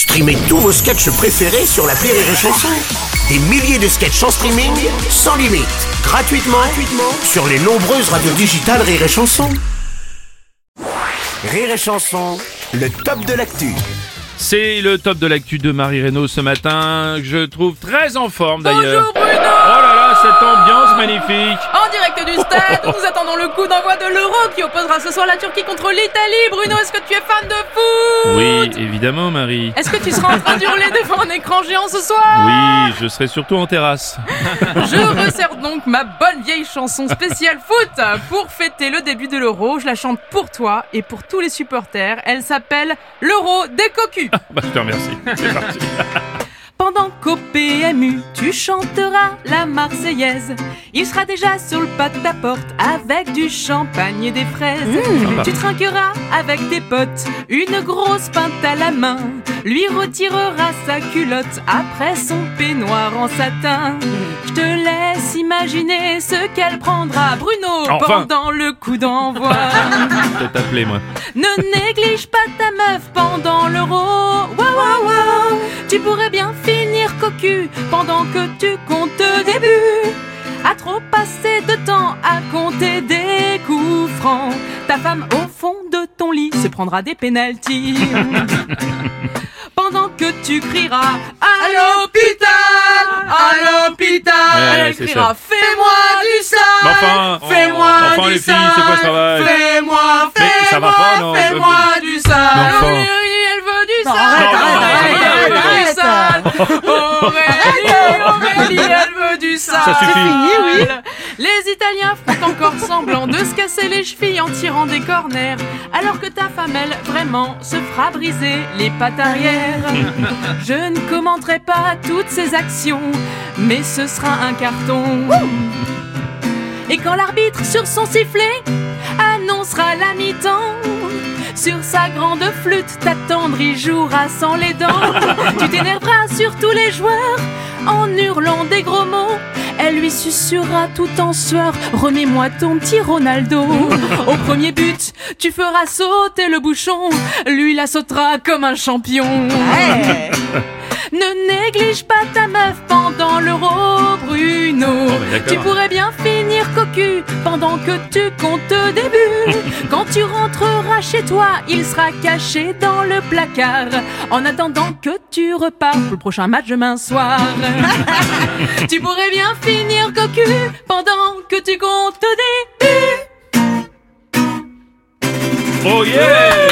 Streamez tous vos sketchs préférés sur la Rire et Chanson. Des milliers de sketchs en streaming, sans limite, gratuitement, gratuitement sur les nombreuses radios digitales Rire et Chanson. Rire et Chanson, le top de l'actu. C'est le top de l'actu de Marie Reynaud ce matin, que je trouve très en forme d'ailleurs. Bonjour Bruno cette ambiance magnifique En direct du stade, nous attendons le coup d'envoi de l'Euro qui opposera ce soir la Turquie contre l'Italie. Bruno, est-ce que tu es fan de foot? Oui, évidemment Marie. Est-ce que tu seras en train d'hurler devant un écran géant ce soir? Oui, je serai surtout en terrasse. Je resserre donc ma bonne vieille chanson spéciale foot pour fêter le début de l'Euro. Je la chante pour toi et pour tous les supporters. Elle s'appelle l'Euro des cocus. Bah, je te remercie. C'est parti. Qu'au PMU, tu chanteras la Marseillaise. Il sera déjà sur le pas de ta porte avec du champagne et des fraises. sympa. tu trinqueras avec tes potes une grosse pinte à la main. Lui retirera sa culotte après son peignoir en satin. Je te laisse imaginer ce qu'elle prendra, Bruno, Enfin. pendant le coup d'envoi. Je t'appeler moi. Ne néglige pas ta meuf pendant l'euro. Waouh, waouh, waouh. Tu pourrais bien finir pendant que tu comptes au début. À trop passer de temps à compter des coups francs. Ta femme au fond de ton lit se prendra des pénalties. pendant que tu crieras à l'hôpital, à l'hôpital, Ouais, elle criera fais-moi du sale, enfin, fais-moi enfin, du travail Fais-moi, fais-moi, fais-moi du sale. Enfin. Elle veut du Non, sale. arrête, Aurélie, arrête, elle veut arrête, du sale. Aurélie, Aurélie, elle veut du sale. Ça suffit. fini, oui. Les Italiens font encore semblant de se casser les chevilles en tirant des corners, alors que ta femme, elle, vraiment, se fera briser les pattes arrière. Je ne commenterai pas toutes ces actions, mais ce sera un carton. Et quand l'arbitre sur son sifflet sur sa grande flûte, t'attendri jouera sans les dents. tu t'énerveras sur tous les joueurs en hurlant des gros mots. Elle lui susurrera tout en sueur Remets-moi ton petit Ronaldo. Au premier but, tu feras sauter le bouchon. Lui la sautera comme un champion. Ne néglige pas ta meuf pendant l'euro, Bruno. Oh, d'accord. tu pourrais bien finir pendant que tu comptes au début. Quand tu rentreras chez toi, il sera caché dans le placard. En attendant que tu repars pour le prochain match demain soir. tu pourrais bien finir cocu pendant que tu comptes au début. Oh yeah